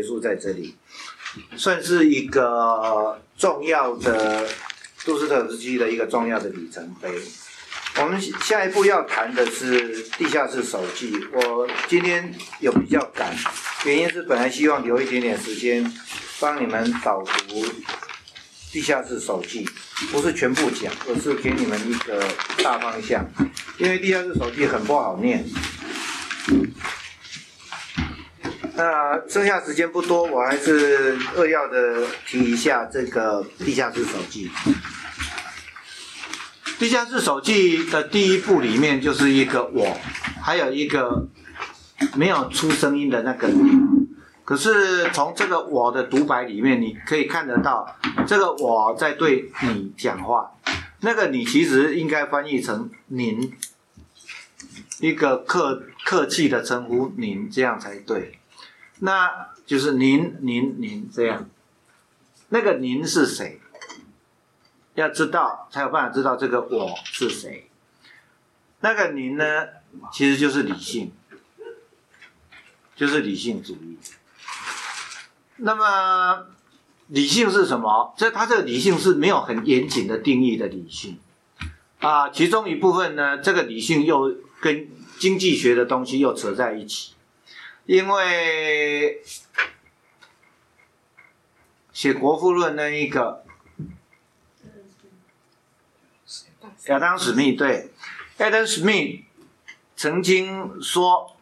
结束在这里，算是一个重要的杜斯特夫斯基的一个重要的里程碑。我们下一步要谈的是地下室手记。我今天有比较赶，原因是本来希望留一点点时间帮你们导读地下室手记，不是全部讲，而是给你们一个大方向。因为地下室手记很不好念。那剩下时间不多，我还是扼要的提一下这个地下室手记。地下室手记的第一步里面就是一个我，还有一个没有出声音的那个你。可是从这个我的独白里面，你可以看得到，这个我在对你讲话，那个你其实应该翻译成您，一个客客气的称呼您，这样才对。那就是您您您这样，那个您是谁？要知道才有办法知道这个我是谁。那个您呢，其实就是理性，就是理性主义。那么理性是什么？这他这个理性是没有很严谨的定义的理性啊。其中一部分呢，这个理性又跟经济学的东西又扯在一起，因为写《国富论》那一个。亚当·史密对亚当·史密曾经说，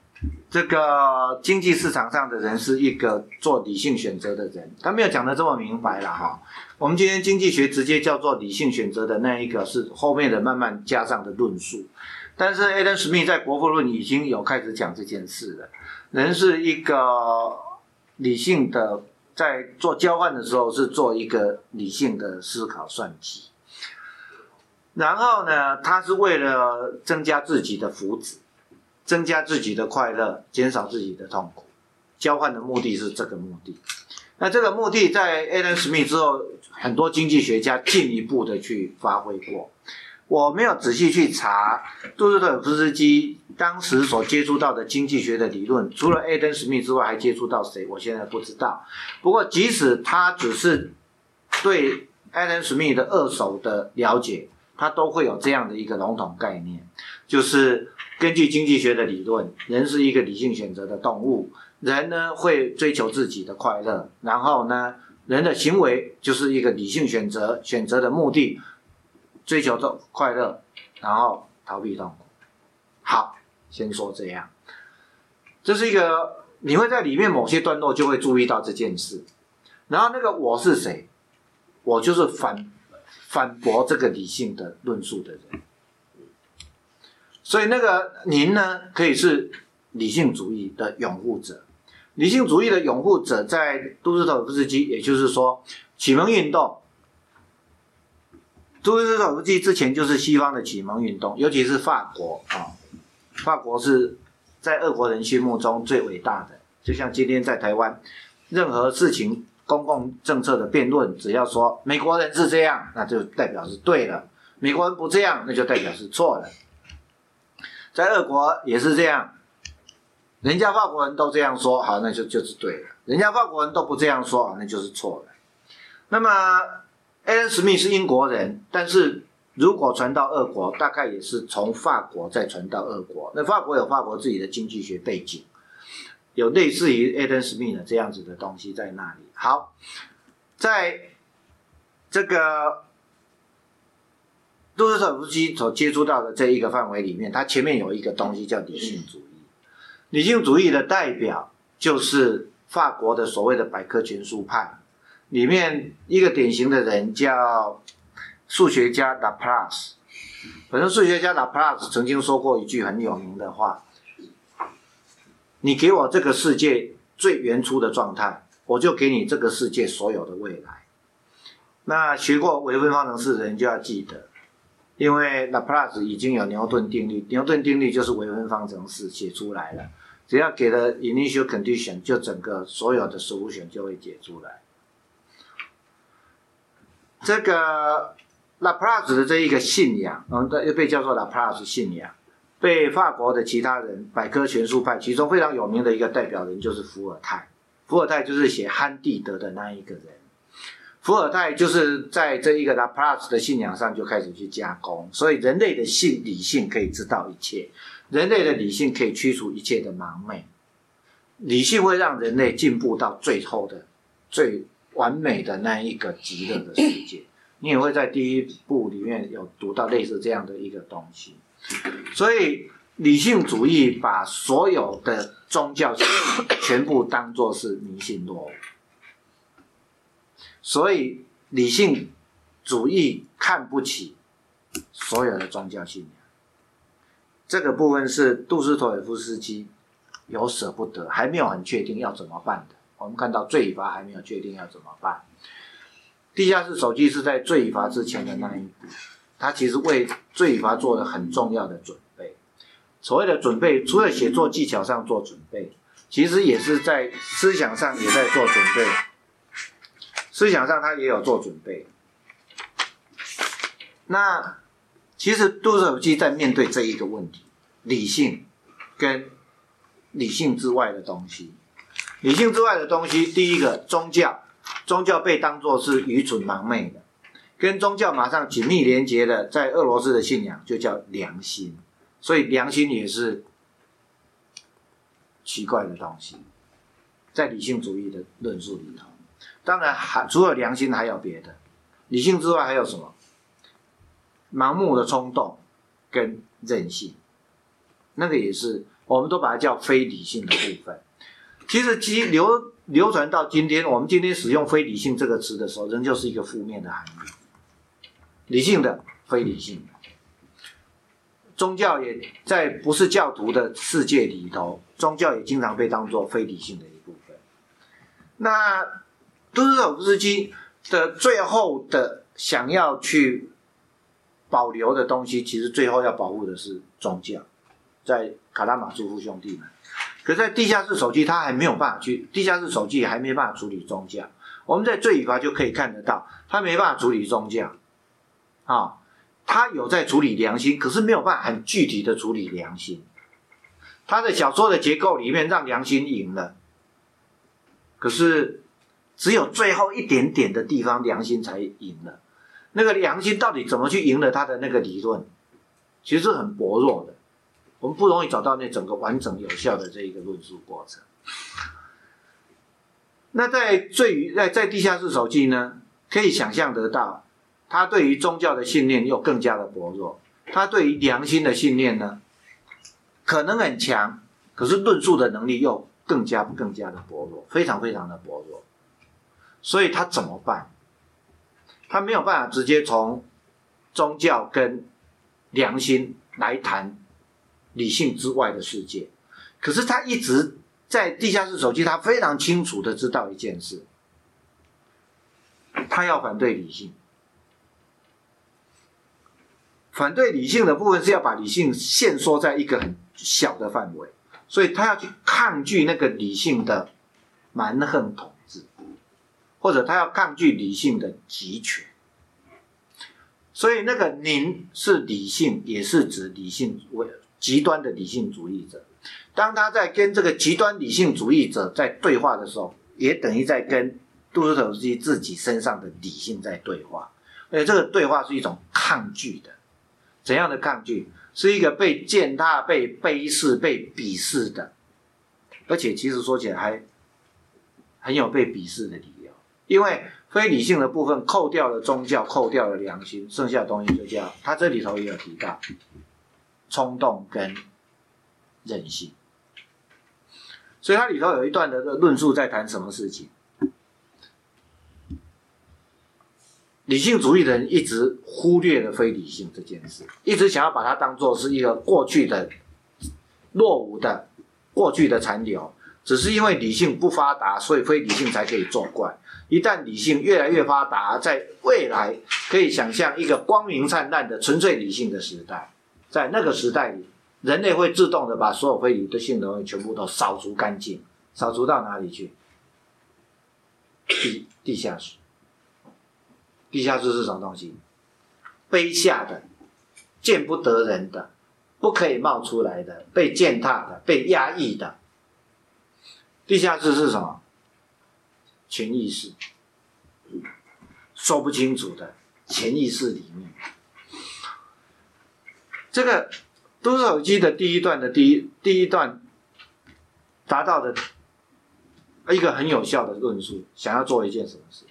这个经济市场上的人是一个做理性选择的人。他没有讲的这么明白了哈。我们今天经济学直接叫做理性选择的那一个是后面的慢慢加上的论述。但是亚当·史密在《国富论》已经有开始讲这件事了。人是一个理性的，在做交换的时候是做一个理性的思考算计。然后呢，他是为了增加自己的福祉，增加自己的快乐，减少自己的痛苦。交换的目的是这个目的。那这个目的在 Adam Smith 之后，很多经济学家进一步的去发挥过。我没有仔细去查杜斯特夫斯基当时所接触到的经济学的理论，除了 Adam Smith 之外，还接触到谁？我现在不知道。不过，即使他只是对 Adam Smith 的二手的了解。他都会有这样的一个笼统概念，就是根据经济学的理论，人是一个理性选择的动物，人呢会追求自己的快乐，然后呢，人的行为就是一个理性选择，选择的目的，追求的快乐，然后逃避痛苦。好，先说这样，这是一个你会在里面某些段落就会注意到这件事，然后那个我是谁？我就是反。反驳这个理性的论述的人，所以那个您呢，可以是理性主义的拥护者。理性主义的拥护者在杜斯妥夫斯基，也就是说启蒙运动。杜斯妥夫斯基之前就是西方的启蒙运动，尤其是法国啊，法国是在俄国人心目中最伟大的。就像今天在台湾，任何事情。公共政策的辩论，只要说美国人是这样，那就代表是对的；美国人不这样，那就代表是错的。在俄国也是这样，人家法国人都这样说，好，那就就是对的；人家法国人都不这样说，那就是错的。那么，艾伦·史密是英国人，但是如果传到俄国，大概也是从法国再传到俄国。那法国有法国自己的经济学背景。有类似于 Adam Smith 这样子的东西在那里。好，在这个杜斯特夫斯基所接触到的这一个范围里面，他前面有一个东西叫理性主义。理性主义的代表就是法国的所谓的百科全书派，里面一个典型的人叫数学家 Laplace。反正数学家 Laplace 曾经说过一句很有名的话。你给我这个世界最原初的状态，我就给你这个世界所有的未来。那学过微分方程式的人就要记得，因为 Laplace 已经有牛顿定律，牛顿定律就是微分方程式写出来了。只要给了 initial condition，就整个所有的 solution 就会解出来。这个 Laplace 的这一个信仰，嗯，又被叫做 Laplace 信仰。被法国的其他人百科全书派，其中非常有名的一个代表人就是伏尔泰。伏尔泰就是写《憨地德》的那一个人。伏尔泰就是在这一个拉普拉斯的信仰上就开始去加工，所以人类的性理性可以知道一切，人类的理性可以驱除一切的盲昧，理性会让人类进步到最后的最完美的那一个极乐的世界。你也会在第一部里面有读到类似这样的一个东西，所以理性主义把所有的宗教 全部当作是迷信落伍，所以理性主义看不起所有的宗教信仰。这个部分是杜斯妥耶夫斯基有舍不得，还没有很确定要怎么办的。我们看到罪罚还没有确定要怎么办。地下室手机是在罪罚之前的那一步，他其实为罪罚做了很重要的准备。所谓的准备，除了写作技巧上做准备，其实也是在思想上也在做准备。思想上他也有做准备。那其实杜手机在面对这一个问题，理性跟理性之外的东西，理性之外的东西，第一个宗教。宗教被当作是愚蠢盲昧的，跟宗教马上紧密连接的，在俄罗斯的信仰就叫良心，所以良心也是奇怪的东西，在理性主义的论述里头，当然还除了良心还有别的，理性之外还有什么？盲目的冲动跟任性，那个也是，我们都把它叫非理性的部分。其实其流。流传到今天，我们今天使用“非理性”这个词的时候，仍旧是一个负面的含义。理性的、非理性的，宗教也在不是教徒的世界里头，宗教也经常被当作非理性的一部分。那都斯妥夫斯基的最后的想要去保留的东西，其实最后要保护的是宗教，在卡拉马祖夫兄弟们。可在地下室手机，他还没有办法去地下室手机还没办法处理宗教。我们在罪与罚就可以看得到，他没办法处理宗教，啊，他有在处理良心，可是没有办法很具体的处理良心。他的小说的结构里面让良心赢了，可是只有最后一点点的地方良心才赢了。那个良心到底怎么去赢了他的那个理论，其实是很薄弱的。我们不容易找到那整个完整有效的这一个论述过程。那在最于在在地下室手记呢，可以想象得到，他对于宗教的信念又更加的薄弱，他对于良心的信念呢，可能很强，可是论述的能力又更加更加的薄弱，非常非常的薄弱。所以他怎么办？他没有办法直接从宗教跟良心来谈。理性之外的世界，可是他一直在地下室手机，他非常清楚的知道一件事，他要反对理性，反对理性的部分是要把理性限缩在一个很小的范围，所以他要去抗拒那个理性的蛮横统治，或者他要抗拒理性的集权，所以那个“您”是理性，也是指理性为。极端的理性主义者，当他在跟这个极端理性主义者在对话的时候，也等于在跟杜斯妥夫斯基自己身上的理性在对话，而且这个对话是一种抗拒的，怎样的抗拒？是一个被践踏、被卑视、被鄙视的，而且其实说起来还很有被鄙视的理由，因为非理性的部分扣掉了宗教，扣掉了良心，剩下的东西就叫他这里头也有提到。冲动跟任性，所以它里头有一段的论述在谈什么事情？理性主义的人一直忽略了非理性这件事，一直想要把它当做是一个过去的落伍的过去的残留，只是因为理性不发达，所以非理性才可以作怪。一旦理性越来越发达，在未来可以想象一个光明灿烂的纯粹理性的时代。在那个时代里，人类会自动的把所有非理性的东西全部都扫除干净，扫除到哪里去？地地下室。地下室是什么东西？卑下的、见不得人的、不可以冒出来的、被践踏的、被压抑的。地下室是什么？潜意识，说不清楚的潜意识里面。这个都市手机的第一段的第一第一段达到的一个很有效的论述，想要做一件什么事，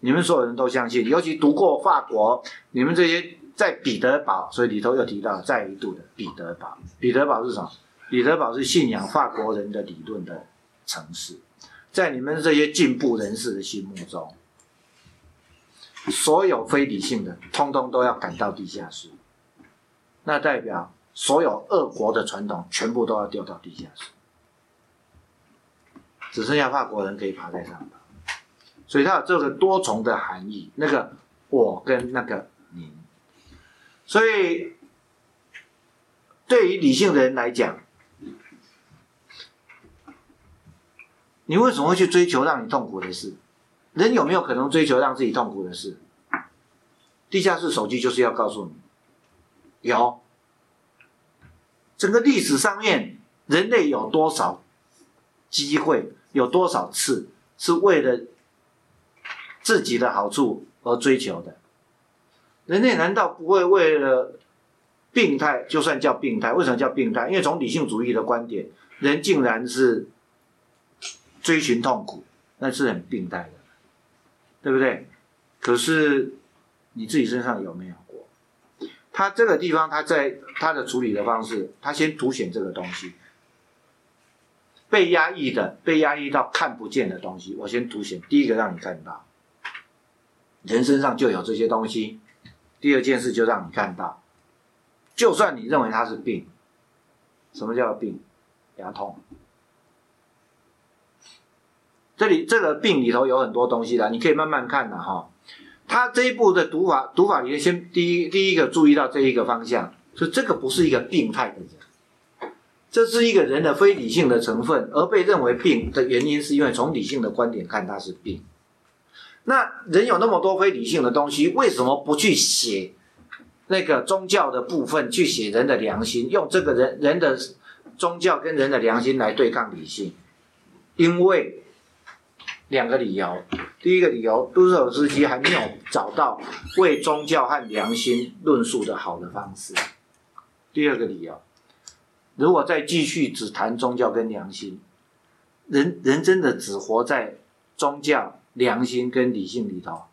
你们所有人都相信，尤其读过法国，你们这些在彼得堡，所以里头又提到再一度的彼得堡。彼得堡是什么？彼得堡是信仰法国人的理论的城市，在你们这些进步人士的心目中，所有非理性的，通通都要赶到地下室。那代表所有恶国的传统全部都要掉到地下室，只剩下法国人可以爬在上头，所以它有这个多重的含义。那个我跟那个你，所以对于理性的人来讲，你为什么会去追求让你痛苦的事？人有没有可能追求让自己痛苦的事？地下室手机就是要告诉你。有，整个历史上面，人类有多少机会，有多少次是为了自己的好处而追求的？人类难道不会为了病态？就算叫病态，为什么叫病态？因为从理性主义的观点，人竟然是追寻痛苦，那是很病态的，对不对？可是你自己身上有没有？他这个地方，他在他的处理的方式，他先凸显这个东西，被压抑的，被压抑到看不见的东西，我先凸显。第一个让你看到，人身上就有这些东西。第二件事就让你看到，就算你认为它是病，什么叫病？牙痛。这里这个病里头有很多东西的，你可以慢慢看的哈。他这一步的读法，读法里面先第一第一个注意到这一个方向，所以这个不是一个病态的人，这是一个人的非理性的成分，而被认为病的原因，是因为从理性的观点看他是病。那人有那么多非理性的东西，为什么不去写那个宗教的部分，去写人的良心，用这个人人的宗教跟人的良心来对抗理性？因为。两个理由，第一个理由，都市斯基还没有找到为宗教和良心论述的好的方式。第二个理由，如果再继续只谈宗教跟良心，人人真的只活在宗教、良心跟理性里头，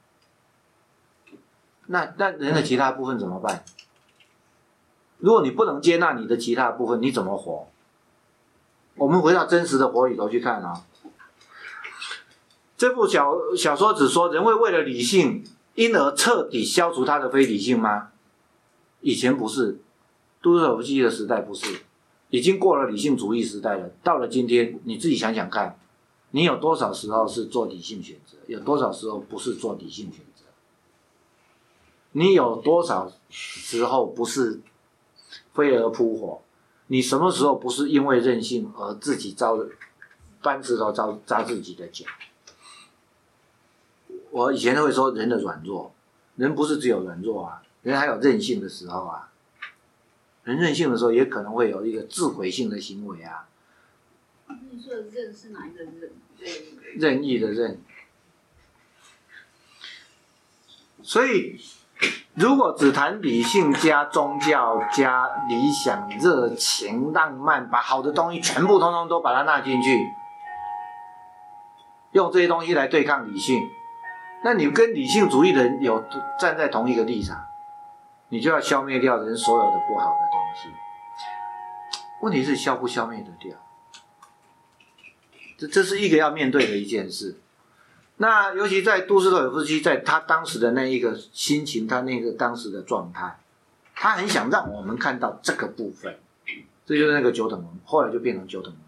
那那人的其他部分怎么办？如果你不能接纳你的其他部分，你怎么活？我们回到真实的活里头去看啊。这部小小说只说人会为了理性，因而彻底消除他的非理性吗？以前不是，都市手机的时代不是，已经过了理性主义时代了。到了今天，你自己想想看，你有多少时候是做理性选择，有多少时候不是做理性选择？你有多少时候不是飞蛾扑火？你什么时候不是因为任性而自己招搬石头招扎自己的脚？我以前都会说人的软弱，人不是只有软弱啊，人还有任性的时候啊。人任性的时候，也可能会有一个自毁性的行为啊。你说的任是哪一个任？任意的任。所以，如果只谈理性加宗教加理想、热情、浪漫，把好的东西全部通通都把它纳进去，用这些东西来对抗理性。那你跟理性主义的人有站在同一个立场，你就要消灭掉人所有的不好的东西。问题是消不消灭得掉？这这是一个要面对的一件事。那尤其在都市有夫斯基，在他当时的那一个心情，他那个当时的状态，他很想让我们看到这个部分。这就是那个九等门，后来就变成九等门。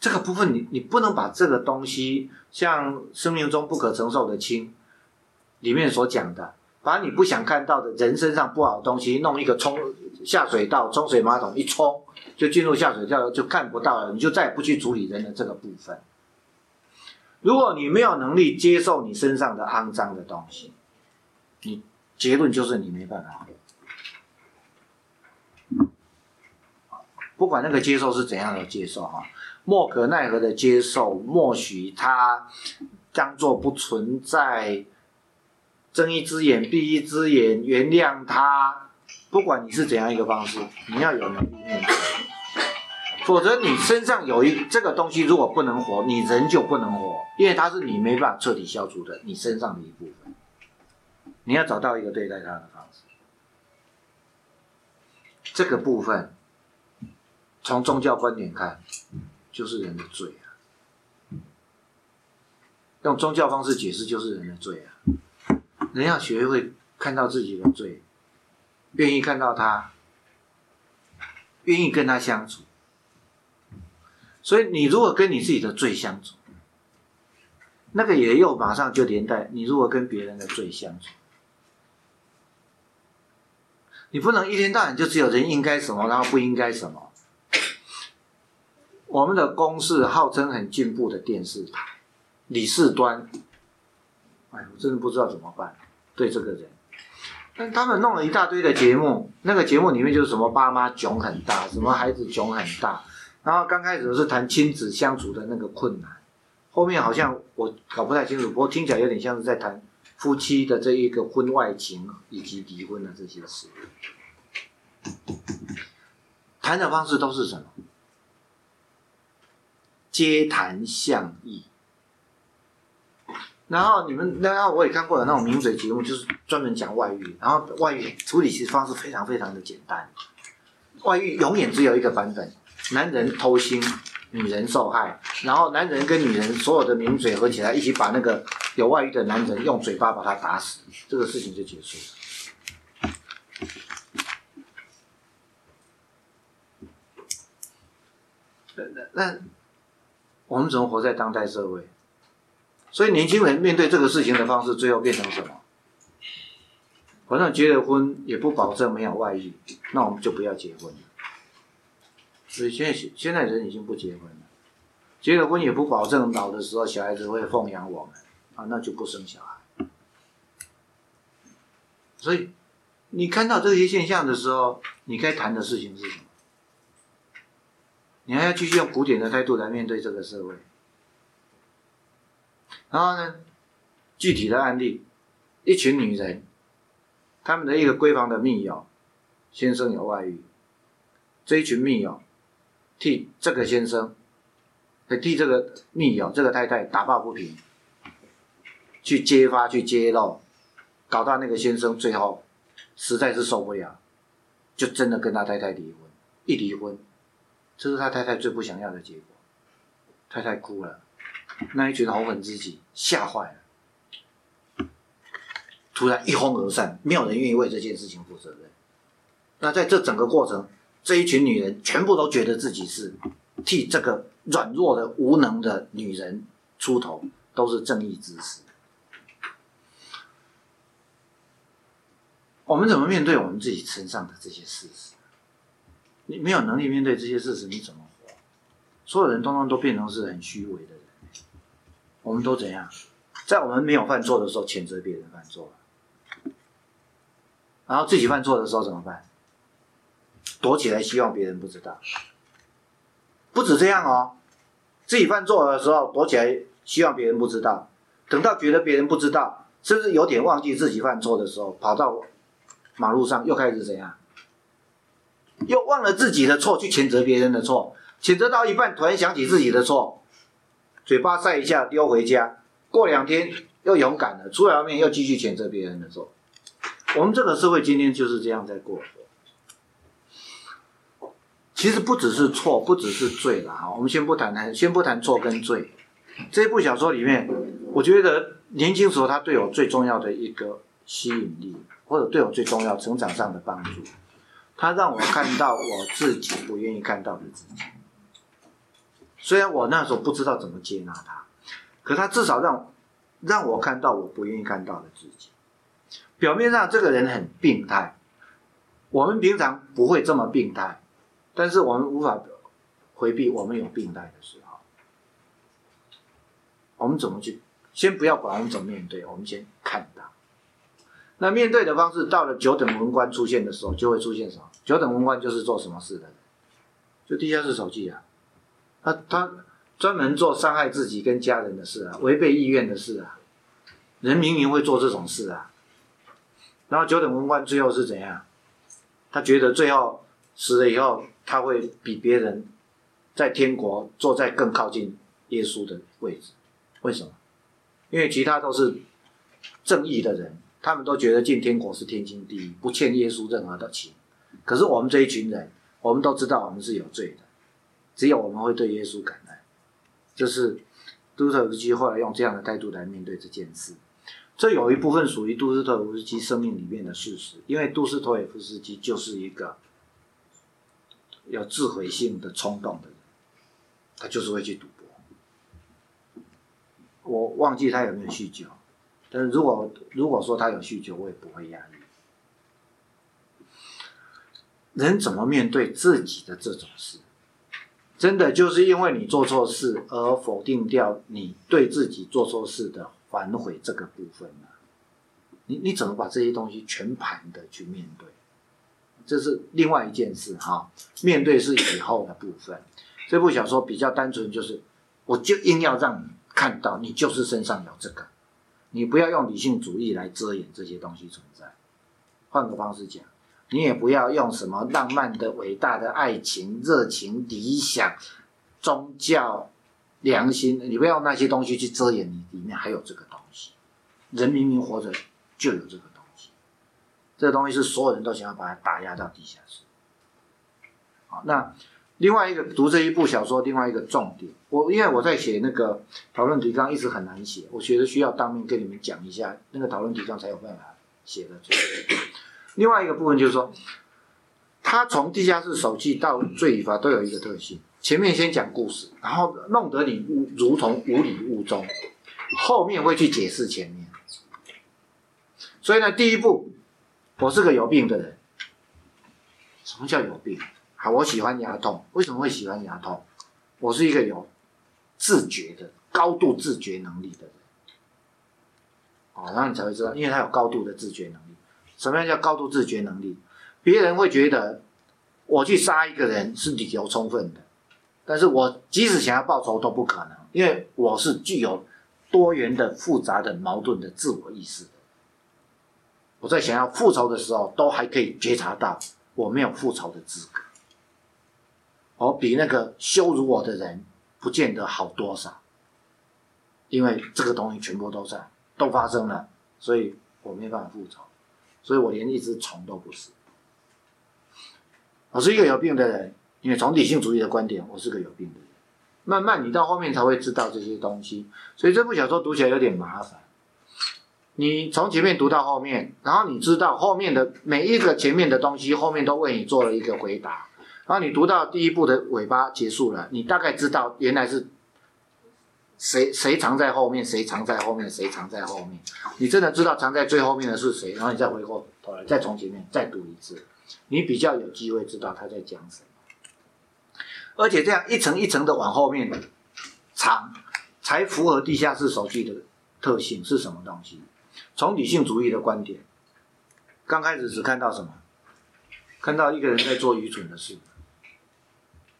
这个部分，你你不能把这个东西，像生命中不可承受的轻，里面所讲的，把你不想看到的人身上不好的东西，弄一个冲下水道冲水马桶一冲，就进入下水道就看不到了，你就再也不去处理人的这个部分。如果你没有能力接受你身上的肮脏的东西，你结论就是你没办法。不管那个接受是怎样的接受哈。莫可奈何的接受，默许他当做不存在，睁一只眼闭一只眼，原谅他。不管你是怎样一个方式，你要有能力面对，否则你身上有一这个东西，如果不能活，你人就不能活，因为它是你没办法彻底消除的，你身上的一部分。你要找到一个对待它的方式，这个部分从宗教观点看，就是人的罪啊。用宗教方式解释，就是人的罪啊。人要学会看到自己的罪。愿意看到他，愿意跟他相处，所以你如果跟你自己的罪相处，那个也又马上就连带你如果跟别人的罪相处，你不能一天到晚就只有人应该什么，然后不应该什么。我们的公视号称很进步的电视台，李世端，哎，我真的不知道怎么办，对这个人。但他们弄了一大堆的节目，那个节目里面就是什么爸妈囧很大，什么孩子囧很大，然后刚开始是谈亲子相处的那个困难，后面好像我搞不太清楚，不过听起来有点像是在谈夫妻的这一个婚外情以及离婚的这些事，谈的方式都是什么？皆谈相异。然后你们，然后我也看过有那种名嘴节目，就是专门讲外遇，然后外遇处理其实方式非常非常的简单，外遇永远只有一个版本，男人偷腥，女人受害，然后男人跟女人所有的名嘴合起来，一起把那个有外遇的男人用嘴巴把他打死，这个事情就结束了。那那，我们怎么活在当代社会？所以年轻人面对这个事情的方式，最后变成什么？反正结了婚也不保证没有外遇，那我们就不要结婚了。所以现现在人已经不结婚了，结了婚也不保证老的时候小孩子会奉养我们啊，那就不生小孩。所以你看到这些现象的时候，你该谈的事情是什么？你还要继续用古典的态度来面对这个社会。然后呢，具体的案例，一群女人，他们的一个闺房的密友，先生有外遇，这一群密友替这个先生，替这个密友这个太太打抱不平，去揭发去揭露，搞到那个先生最后实在是受不了，就真的跟他太太离婚，一离婚，这是他太太最不想要的结果，太太哭了。那一群红粉知己吓坏了，突然一哄而散，没有人愿意为这件事情负责任。那在这整个过程，这一群女人全部都觉得自己是替这个软弱的、无能的女人出头，都是正义之士。我们怎么面对我们自己身上的这些事实？你没有能力面对这些事实，你怎么活？所有人通通都变成是很虚伪的人。我们都怎样？在我们没有犯错的时候，谴责别人犯错然后自己犯错的时候怎么办？躲起来，希望别人不知道。不止这样哦，自己犯错的时候躲起来，希望别人不知道。等到觉得别人不知道，甚至有点忘记自己犯错的时候，跑到马路上又开始怎样？又忘了自己的错，去谴责别人的错。谴责到一半，突然想起自己的错。嘴巴晒一下，丢回家。过两天又勇敢了，出来外面又继续谴责别人的错。我们这个社会今天就是这样在过。其实不只是错，不只是罪了哈。我们先不谈谈，先不谈错跟罪。这部小说里面，我觉得年轻时候他对我最重要的一个吸引力，或者对我最重要成长上的帮助，他让我看到我自己不愿意看到的自己。虽然我那时候不知道怎么接纳他，可他至少让让我看到我不愿意看到的自己。表面上这个人很病态，我们平常不会这么病态，但是我们无法回避我们有病态的时候。我们怎么去？先不要管我们怎么面对，我们先看到。那面对的方式，到了九等文官出现的时候，就会出现什么？九等文官就是做什么事的？就地下室手记啊。他他专门做伤害自己跟家人的事啊，违背意愿的事啊，人明明会做这种事啊。然后九等文官最后是怎样？他觉得最后死了以后，他会比别人在天国坐在更靠近耶稣的位置。为什么？因为其他都是正义的人，他们都觉得进天国是天经地义，不欠耶稣任何的情。可是我们这一群人，我们都知道我们是有罪的，只有我们会对耶稣感恩。就是杜斯特夫斯基后来用这样的态度来面对这件事。这有一部分属于杜斯托夫斯基生命里面的事实，因为杜斯托耶夫斯基就是一个有自毁性的冲动的人，他就是会去赌博。我忘记他有没有酗酒，但是如果如果说他有酗酒，我也不会压抑。人怎么面对自己的这种事？真的就是因为你做错事而否定掉你对自己做错事的。反悔这个部分呢，你你怎么把这些东西全盘的去面对？这是另外一件事哈。面对是以后的部分。这部小说比较单纯，就是我就硬要让你看到，你就是身上有这个，你不要用理性主义来遮掩这些东西存在。换个方式讲，你也不要用什么浪漫的、伟大的爱情、热情、理想、宗教。良心，你不要那些东西去遮掩你里面还有这个东西。人明明活着就有这个东西，这个东西是所有人都想要把它打压到地下室。好，那另外一个读这一部小说，另外一个重点，我因为我在写那个讨论提纲一直很难写，我觉得需要当面跟你们讲一下那个讨论提纲才有办法写的出来。另外一个部分就是说，他从地下室手记到罪与罚都有一个特性。前面先讲故事，然后弄得你如同无理无中，后面会去解释前面。所以呢，第一步，我是个有病的人。什么叫有病？好，我喜欢牙痛。为什么会喜欢牙痛？我是一个有自觉的、高度自觉能力的人。哦，然后你才会知道，因为他有高度的自觉能力。什么样叫高度自觉能力？别人会觉得我去杀一个人是理由充分的。但是我即使想要报仇都不可能，因为我是具有多元的、复杂的、矛盾的自我意识的。我在想要复仇的时候，都还可以觉察到我没有复仇的资格。我比那个羞辱我的人不见得好多少，因为这个东西全部都在，都发生了，所以我没办法复仇，所以我连一只虫都不是。我是一个有病的人。因为从理性主义的观点，我是个有病的人。慢慢，你到后面才会知道这些东西。所以这部小说读起来有点麻烦。你从前面读到后面，然后你知道后面的每一个前面的东西，后面都为你做了一个回答。然后你读到第一部的尾巴结束了，你大概知道原来是谁谁藏在后面，谁藏在后面，谁藏在后面。你真的知道藏在最后面的是谁，然后你再回过头来再从前面再读一次，你比较有机会知道他在讲什么。而且这样一层一层的往后面藏，才符合地下室手机的特性是什么东西？从理性主义的观点，刚开始只看到什么？看到一个人在做愚蠢的事，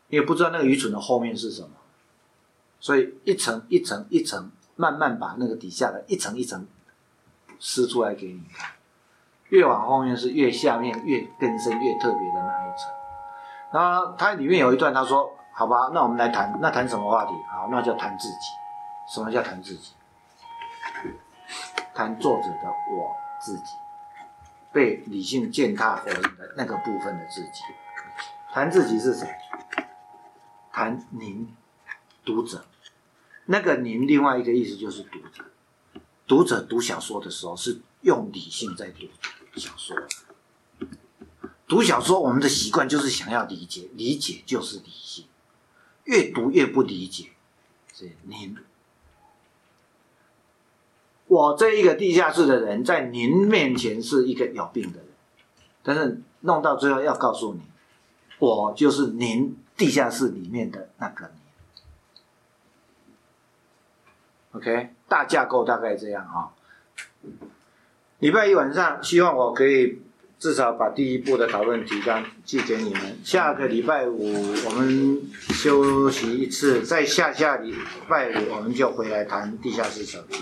也不知道那个愚蠢的后面是什么，所以一层一层一层慢慢把那个底下的一层一层撕出来给你看，越往后面是越下面越更深越特别的那一层。然后它里面有一段，他说：“好吧，那我们来谈，那谈什么话题？好，那叫谈自己。什么叫谈自己？谈作者的我自己，被理性践踏的那个部分的自己。谈自己是谁？谈您，读者。那个您，另外一个意思就是读者。读者读小说的时候，是用理性在读小说。”读小说，我们的习惯就是想要理解，理解就是理性，越读越不理解。所以您，我这一个地下室的人，在您面前是一个有病的人，但是弄到最后要告诉你，我就是您地下室里面的那个你。OK，大架构大概这样哈。礼拜一晚上，希望我可以。至少把第一步的讨论提纲寄给你们。下个礼拜五我们休息一次，再下下礼拜五我们就回来谈地下室设备。